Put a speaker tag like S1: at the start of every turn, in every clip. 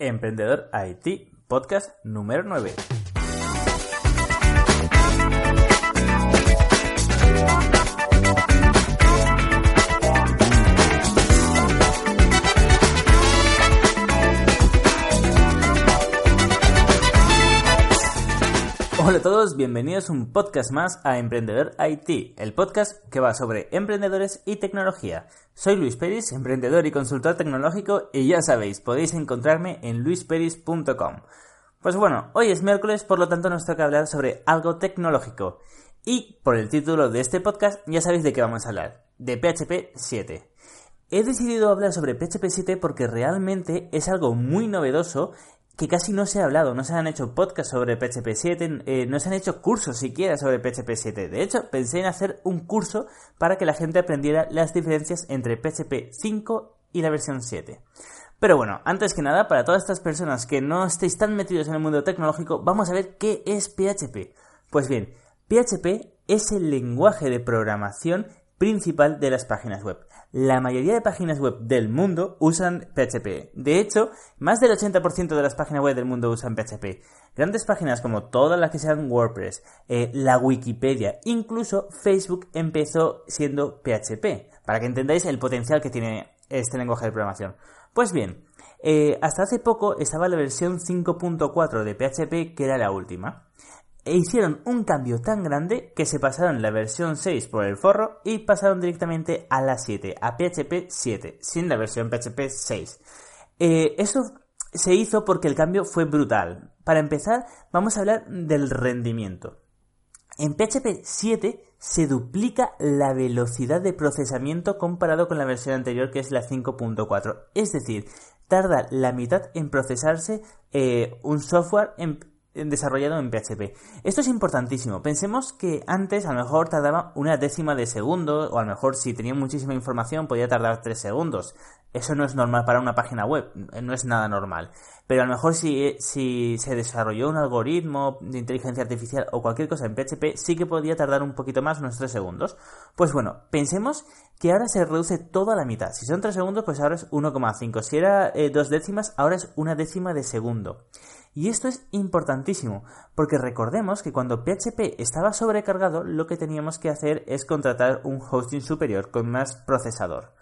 S1: Emprendedor IT, podcast número 9. Hola a todos, bienvenidos a un podcast más a Emprendedor IT, el podcast que va sobre emprendedores y tecnología. Soy Luis Peris, emprendedor y consultor tecnológico y ya sabéis, podéis encontrarme en luisperis.com. Pues bueno, hoy es miércoles, por lo tanto nos toca hablar sobre algo tecnológico. Y por el título de este podcast ya sabéis de qué vamos a hablar, de PHP 7. He decidido hablar sobre PHP 7 porque realmente es algo muy novedoso que casi no se ha hablado, no se han hecho podcasts sobre PHP 7, eh, no se han hecho cursos siquiera sobre PHP 7. De hecho, pensé en hacer un curso para que la gente aprendiera las diferencias entre PHP 5 y la versión 7. Pero bueno, antes que nada, para todas estas personas que no estéis tan metidos en el mundo tecnológico, vamos a ver qué es PHP. Pues bien, PHP es el lenguaje de programación principal de las páginas web. La mayoría de páginas web del mundo usan PHP. De hecho, más del 80% de las páginas web del mundo usan PHP. Grandes páginas como todas las que sean WordPress, eh, la Wikipedia, incluso Facebook empezó siendo PHP, para que entendáis el potencial que tiene este lenguaje de programación. Pues bien, eh, hasta hace poco estaba la versión 5.4 de PHP, que era la última e hicieron un cambio tan grande que se pasaron la versión 6 por el forro y pasaron directamente a la 7, a PHP 7, sin la versión PHP 6. Eh, eso se hizo porque el cambio fue brutal. Para empezar, vamos a hablar del rendimiento. En PHP 7 se duplica la velocidad de procesamiento comparado con la versión anterior que es la 5.4. Es decir, tarda la mitad en procesarse eh, un software en, desarrollado en PHP. Esto es importantísimo. Pensemos que antes a lo mejor tardaba una décima de segundo, o a lo mejor si tenía muchísima información podía tardar tres segundos. Eso no es normal para una página web, no es nada normal. Pero a lo mejor si, si se desarrolló un algoritmo de inteligencia artificial o cualquier cosa en PHP, sí que podía tardar un poquito más, unos tres segundos. Pues bueno, pensemos que ahora se reduce todo a la mitad. Si son tres segundos, pues ahora es 1,5. Si era eh, dos décimas, ahora es una décima de segundo. Y esto es importantísimo, porque recordemos que cuando PHP estaba sobrecargado, lo que teníamos que hacer es contratar un hosting superior con más procesador.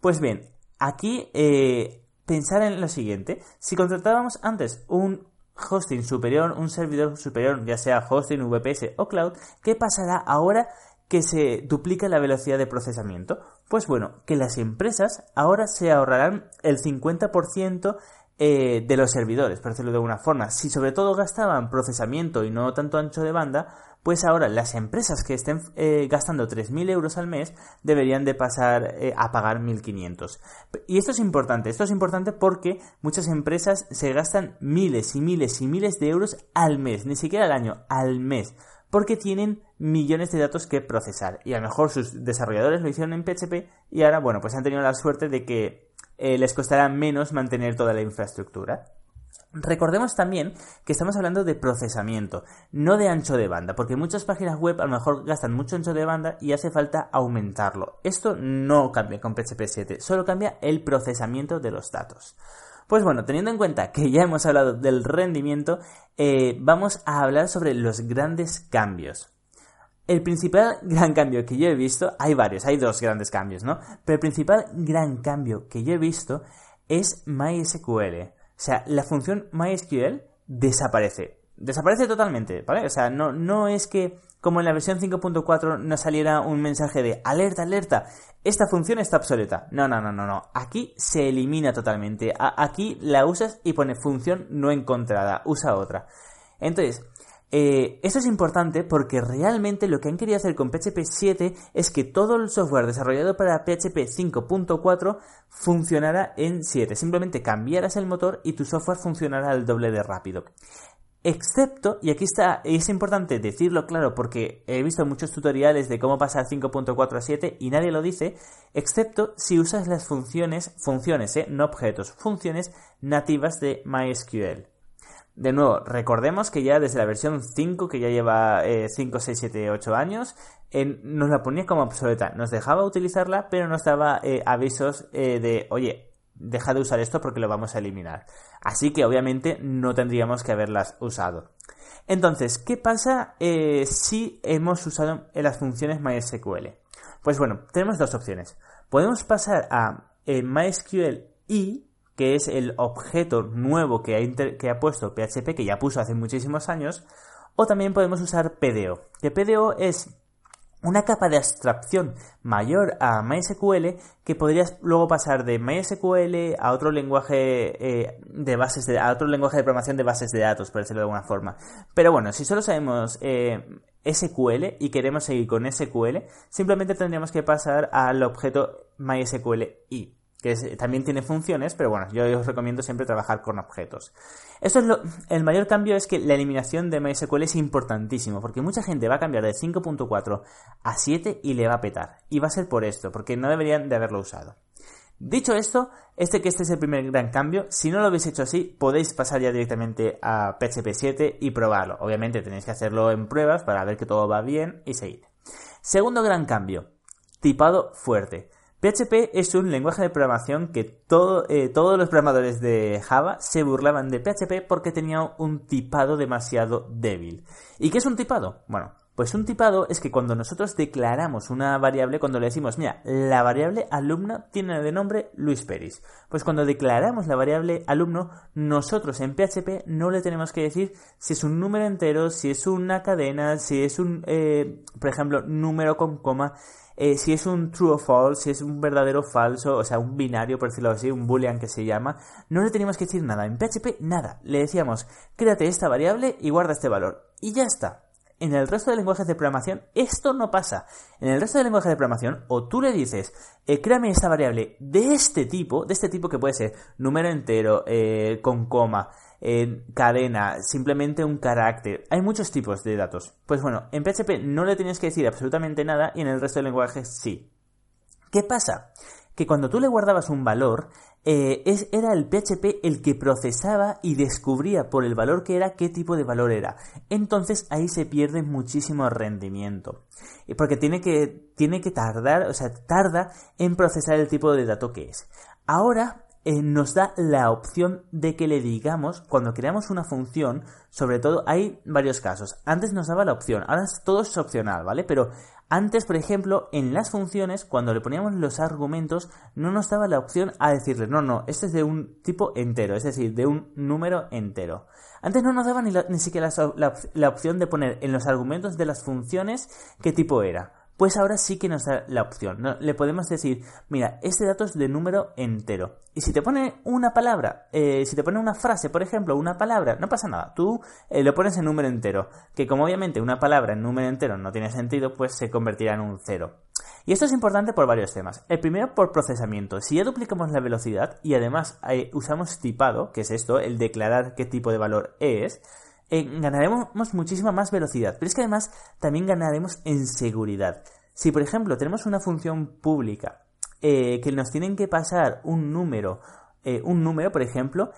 S1: Pues bien, aquí eh, pensar en lo siguiente, si contratábamos antes un hosting superior, un servidor superior, ya sea hosting, VPS o cloud, ¿qué pasará ahora que se duplica la velocidad de procesamiento? Pues bueno, que las empresas ahora se ahorrarán el 50% eh, de los servidores, por decirlo de alguna forma. Si sobre todo gastaban procesamiento y no tanto ancho de banda, pues ahora las empresas que estén eh, gastando 3.000 euros al mes deberían de pasar eh, a pagar 1.500. Y esto es importante, esto es importante porque muchas empresas se gastan miles y miles y miles de euros al mes, ni siquiera al año, al mes porque tienen millones de datos que procesar. Y a lo mejor sus desarrolladores lo hicieron en PHP y ahora, bueno, pues han tenido la suerte de que eh, les costará menos mantener toda la infraestructura. Recordemos también que estamos hablando de procesamiento, no de ancho de banda, porque muchas páginas web a lo mejor gastan mucho ancho de banda y hace falta aumentarlo. Esto no cambia con PHP 7, solo cambia el procesamiento de los datos. Pues bueno, teniendo en cuenta que ya hemos hablado del rendimiento, eh, vamos a hablar sobre los grandes cambios. El principal gran cambio que yo he visto, hay varios, hay dos grandes cambios, ¿no? Pero el principal gran cambio que yo he visto es MySQL. O sea, la función MySQL desaparece. Desaparece totalmente, ¿vale? O sea, no, no es que como en la versión 5.4 nos saliera un mensaje de alerta, alerta, esta función está obsoleta. No, no, no, no, no. Aquí se elimina totalmente. aquí la usas y pone función no encontrada. Usa otra. Entonces, Eh, eso es importante porque realmente lo que han querido hacer con PHP 7 es que todo el software desarrollado para PHP 5.4 funcionara en 7. Simplemente cambiaras el motor y tu software funcionara al doble de rápido. Excepto, y aquí está, es importante decirlo claro porque he visto muchos tutoriales de cómo pasar 5.4 a 7 y nadie lo dice, excepto si usas las funciones, funciones, eh, no objetos, funciones nativas de MySQL. De nuevo, recordemos que ya desde la versión 5, que ya lleva 5, 6, 7, 8 años, nos la ponía como obsoleta. Nos dejaba utilizarla, pero nos daba eh, avisos eh, de, oye, deja de usar esto porque lo vamos a eliminar. Así que obviamente no tendríamos que haberlas usado. Entonces, ¿qué pasa eh, si hemos usado las funciones MySQL? Pues bueno, tenemos dos opciones. Podemos pasar a MySQL y que es el objeto nuevo que ha, puesto PHP, que ya puso hace muchísimos años, o también podemos usar PDO, que PDO es una capa de abstracción mayor a MySQL que podrías luego pasar de MySQL a otro lenguaje eh, de bases de, a otro lenguaje de programación de bases de datos, por decirlo de alguna forma. Pero bueno, si solo sabemos eh, SQL y queremos seguir con SQL, simplemente tendríamos que pasar al objeto MySQL y que también tiene funciones, pero bueno, yo os recomiendo siempre trabajar con objetos. Eso es lo, el mayor cambio es que la eliminación de MySQL es importantísimo, porque mucha gente va a cambiar de 5.4 a 7 y le va a petar. Y va a ser por esto, porque no deberían de haberlo usado. Dicho esto, este que este es el primer gran cambio, si no lo habéis hecho así, podéis pasar ya directamente a PHP 7 y probarlo. Obviamente tenéis que hacerlo en pruebas para ver que todo va bien y seguir. Segundo gran cambio, tipado fuerte. PHP es un lenguaje de programación que eh, todos los programadores de Java se burlaban de PHP porque tenía un tipado demasiado débil. ¿Y qué es un tipado? Bueno, pues un tipado es que cuando nosotros declaramos una variable, cuando le decimos, mira, la variable alumno tiene de nombre Luis Peris, pues cuando declaramos la variable alumno, nosotros en PHP no le tenemos que decir si es un número entero, si es una cadena, si es un, eh, por ejemplo, número con coma, eh, si es un true o false, si es un verdadero o falso, o sea, un binario, por decirlo así, un boolean que se llama, no le teníamos que decir nada. En PHP, nada. Le decíamos, créate esta variable y guarda este valor. Y ya está. En el resto de lenguajes de programación esto no pasa. En el resto de lenguajes de programación o tú le dices, eh, créame esta variable de este tipo, de este tipo que puede ser número entero, eh, con coma, cadena, simplemente un carácter. Hay muchos tipos de datos. Pues bueno, en PHP no le tienes que decir absolutamente nada y en el resto del lenguaje sí. ¿Qué pasa? Que cuando tú le guardabas un valor, eh, es, era el PHP el que procesaba y descubría por el valor que era qué tipo de valor era. Entonces ahí se pierde muchísimo rendimiento. Porque tiene que, tiene que tardar, o sea, tarda en procesar el tipo de dato que es. Ahora eh, nos da la opción de que le digamos, cuando creamos una función, sobre todo hay varios casos. Antes nos daba la opción, ahora todo es opcional, ¿vale? Pero antes, por ejemplo, en las funciones, cuando le poníamos los argumentos, no nos daba la opción a decirle, no, no, este es de un tipo entero, es decir, de un número entero. Antes no nos daba ni, ni siquiera la opción de poner en los argumentos de las funciones qué tipo era pues ahora sí que nos da la opción. Le podemos decir, mira, este dato es de número entero. Y si te pone una palabra, eh, si te pone una frase, por ejemplo, una palabra, no pasa nada. Tú eh, lo pones en número entero. Que como obviamente una palabra en número entero no tiene sentido, pues se convertirá en un cero. Y esto es importante por varios temas. El primero por procesamiento. Si ya duplicamos la velocidad y además eh, usamos tipado, que es esto, el declarar qué tipo de valor es, eh, ganaremos muchísima más velocidad, pero es que además también ganaremos en seguridad. Si por ejemplo tenemos una función pública eh, que nos tienen que pasar un número, eh, un número por ejemplo,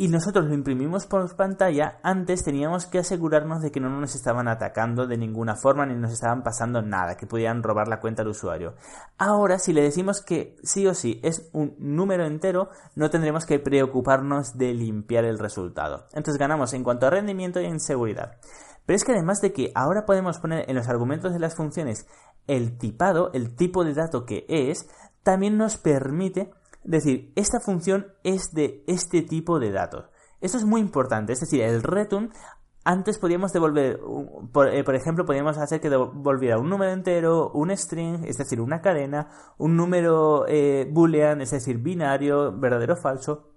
S1: y nosotros lo imprimimos por pantalla, antes teníamos que asegurarnos de que no nos estaban atacando de ninguna forma ni nos estaban pasando nada, que pudieran robar la cuenta del usuario. Ahora, si le decimos que sí o sí es un número entero, no tendremos que preocuparnos de limpiar el resultado. Entonces ganamos en cuanto a rendimiento y en seguridad. Pero es que además de que ahora podemos poner en los argumentos de las funciones el tipado, el tipo de dato que es, también nos permite decir, esta función es de este tipo de datos. Esto es muy importante, es decir, el return antes podíamos devolver, por, eh, por, ejemplo, podíamos hacer que devolviera un número entero, un string, es decir, una cadena, un número eh, boolean, es decir, binario, verdadero o falso,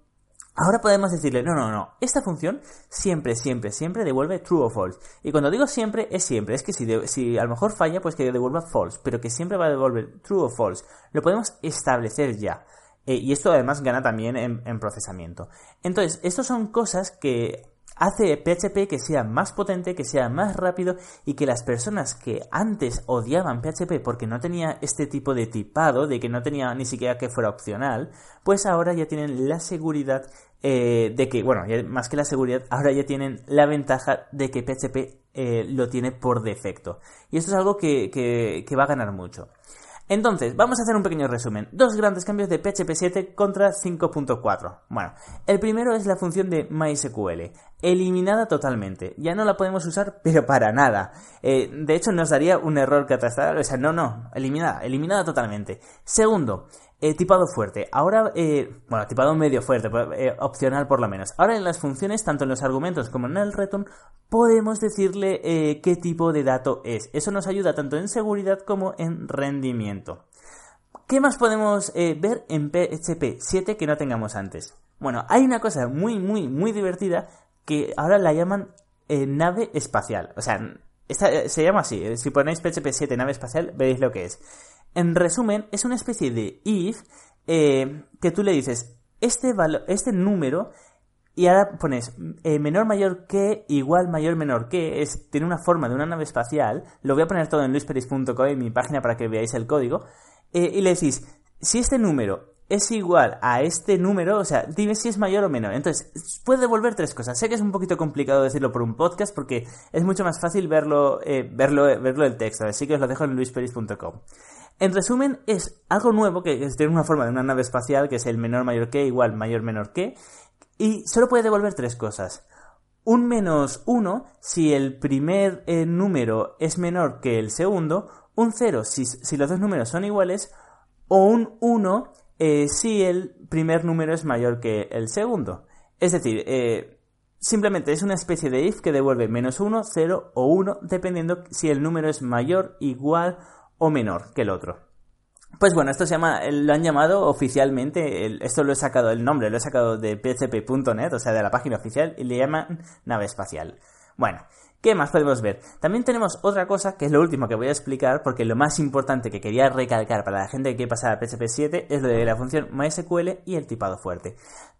S1: Ahora podemos decirle, no, no, no, esta función siempre, siempre, siempre devuelve true o false. Y cuando digo siempre, es siempre, es que si, si a lo mejor falla, pues que devuelva false, pero que siempre va a devolver true o false. Lo podemos establecer ya. Eh, y esto además gana también en, procesamiento. Entonces, estas son cosas que hace PHP que sea más potente, que sea más rápido y que las personas que antes odiaban PHP porque no tenía este tipo de tipado, de que no tenía ni siquiera que fuera opcional, pues ahora ya tienen la seguridad eh, de que, bueno, más que la seguridad, ahora ya tienen la ventaja de que PHP eh, lo tiene por defecto. Y esto es algo que, que va a ganar mucho. Entonces, vamos a hacer un pequeño resumen. Dos grandes cambios de PHP 7 contra 5.4. Bueno, el primero es la función de MySQL, eliminada totalmente. Ya no la podemos usar, pero para nada. Eh, de hecho, nos daría un error catastral. O sea, no, no, eliminada, eliminada totalmente. Segundo, eh, tipado fuerte. Ahora, eh, bueno, tipado medio fuerte, eh, opcional por lo menos. Ahora en las funciones, tanto en los argumentos como en el return, podemos decirle qué tipo de dato es. Eso nos ayuda tanto en seguridad como en rendimiento. ¿Qué más podemos ver en PHP 7 que no tengamos antes? Bueno, hay una cosa muy, muy, muy divertida que ahora la llaman nave espacial. O sea, se llama así. Si ponéis PHP 7 nave espacial, veréis lo que es. En resumen, es una especie de if eh, que tú le dices este, este número y ahora pones eh, menor mayor que igual mayor menor que es tiene una forma de una nave espacial lo voy a poner todo en luisperis.com en mi página para que veáis el código eh, y le decís si este número es igual a este número, o sea, dime si es mayor o menor. Entonces, puede devolver tres cosas. Sé que es un poquito complicado decirlo por un podcast porque es mucho más fácil verlo, verlo, verlo el texto. Así que os lo dejo en luisperis.com. En resumen, es algo nuevo que tiene una forma de una nave espacial, que es el menor mayor que, igual mayor menor que, y solo puede devolver tres cosas. Un menos uno si el primer eh, número es menor que el segundo, un cero si, los dos números son iguales, o un 1 eh, si el primer número es mayor que el segundo. Es decir, eh, simplemente es una especie de if que devuelve menos 1, 0 o 1, dependiendo si el número es mayor, igual o menor que el otro. Pues bueno, esto se llama, lo han llamado oficialmente, esto lo he sacado el nombre, lo he sacado de php.net, o sea, de la página oficial, y le llaman nave espacial. Bueno, ¿qué más podemos ver? También tenemos otra cosa, que es lo último que voy a explicar, porque lo más importante que quería recalcar para la gente que quiere pasar a PHP 7 es lo de la función MySQL y el tipado fuerte.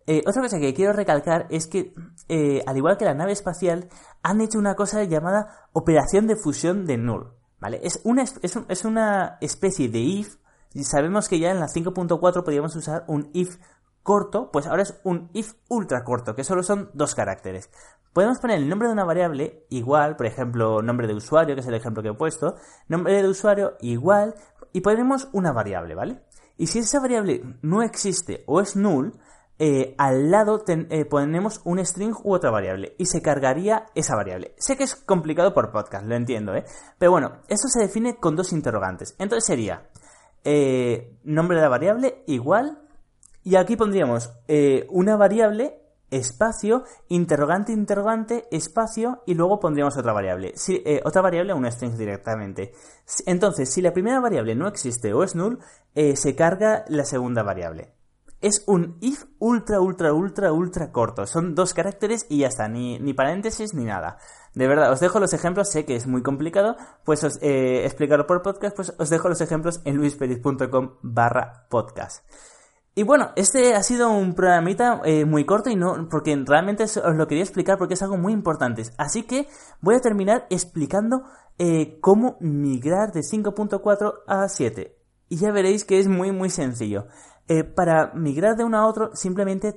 S1: Eh, otra cosa que quiero recalcar es que, eh, al igual que la nave espacial, han hecho una cosa llamada operación de fusión de null. ¿Vale? Es una, es, una especie de if. Y sabemos que ya en la 5.4 podíamos usar un if corto, pues ahora es un if ultra corto, que solo son dos caracteres. Podemos poner el nombre de una variable igual, por ejemplo, nombre de usuario, que es el ejemplo que he puesto, nombre de usuario igual, y ponemos una variable, ¿vale? Y si esa variable no existe o es null, eh, al lado eh, ponemos un string u otra variable y se cargaría esa variable. Sé que es complicado por podcast, lo entiendo, ¿eh? Pero bueno, esto se define con dos interrogantes. Entonces sería eh, nombre de la variable igual y aquí pondríamos una variable espacio, interrogante, interrogante, espacio y luego pondríamos otra variable. Si, otra variable, un string directamente. Entonces, si la primera variable no existe o es null, se carga la segunda variable. Es un if ultra, ultra, ultra, ultra corto. Son dos caracteres y ya está, ni, ni paréntesis ni nada. De verdad, os dejo los ejemplos, sé que es muy complicado, pues os, eh, explicarlo por podcast, pues os dejo los ejemplos en luisperiz.com barra podcast. Y bueno, este ha sido un programita eh, muy corto y no, porque realmente os lo quería explicar porque es algo muy importante. Así que voy a terminar explicando eh, cómo migrar de 5.4 a 7. Y ya veréis que es muy muy sencillo. Eh, para migrar de uno a otro, simplemente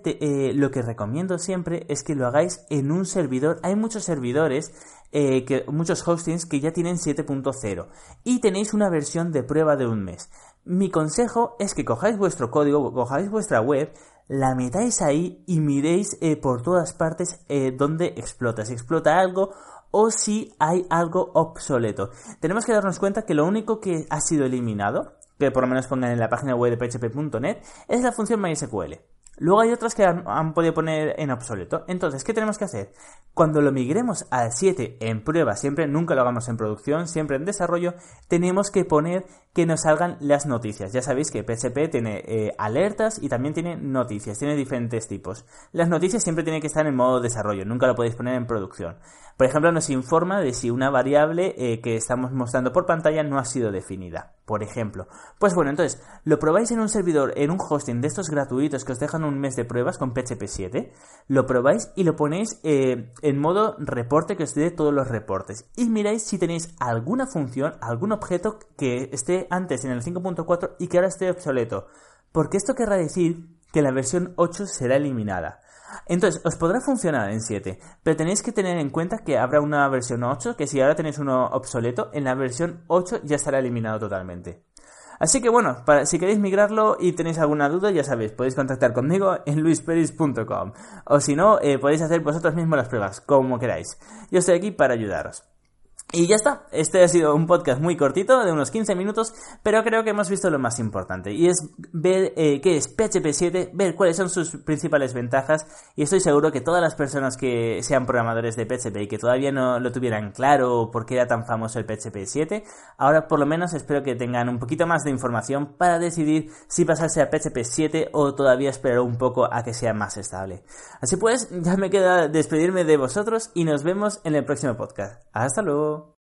S1: lo que recomiendo siempre es que lo hagáis en un servidor. Hay muchos servidores, que, muchos hostings que ya tienen 7.0 y tenéis una versión de prueba de un mes. Mi consejo es que cojáis vuestro código, cojáis vuestra web, la metáis ahí y miréis por todas partes donde explota. Si explota algo o si hay algo obsoleto. Tenemos que darnos cuenta que lo único que ha sido eliminado que por lo menos pongan en la página web de php.net, es la función MySQL. Luego hay otras que han, podido poner en obsoleto. Entonces, ¿qué tenemos que hacer? Cuando lo migremos al 7 en prueba, siempre, nunca lo hagamos en producción, siempre en desarrollo, tenemos que poner que nos salgan las noticias. Ya sabéis que PHP tiene eh, alertas y también tiene noticias, tiene diferentes tipos. Las noticias siempre tienen que estar en modo desarrollo, nunca lo podéis poner en producción. Por ejemplo, nos informa de si una variable eh, que estamos mostrando por pantalla no ha sido definida. Por ejemplo. Pues bueno, entonces, lo probáis en un servidor, en un hosting de estos gratuitos que os dejan un mes de pruebas con PHP 7. Lo probáis y lo ponéis eh, en modo reporte que os dé todos los reportes. Y miráis si tenéis alguna función, algún objeto que esté antes en el 5.4 y que ahora esté obsoleto. Porque esto querrá decir que la versión 8 será eliminada. Entonces, os podrá funcionar en 7, pero tenéis que tener en cuenta que habrá una versión 8, que si ahora tenéis uno obsoleto, en la versión 8 ya estará eliminado totalmente. Así que bueno, si queréis migrarlo y tenéis alguna duda, ya sabéis, podéis contactar conmigo en luisperis.com. O si no, eh, podéis hacer vosotros mismos las pruebas, como queráis. Yo estoy aquí para ayudaros. Y ya está, este ha sido un podcast muy cortito, de unos 15 minutos, pero creo que hemos visto lo más importante, y es ver eh, qué es PHP 7, ver cuáles son sus principales ventajas, y estoy seguro que todas las personas que sean programadores de PHP y que todavía no lo tuvieran claro por qué era tan famoso el PHP 7, ahora por lo menos espero que tengan un poquito más de información para decidir si pasarse a PHP 7 o todavía esperar un poco a que sea más estable. Así pues, ya me queda despedirme de vosotros y nos vemos en el próximo podcast. Hasta luego.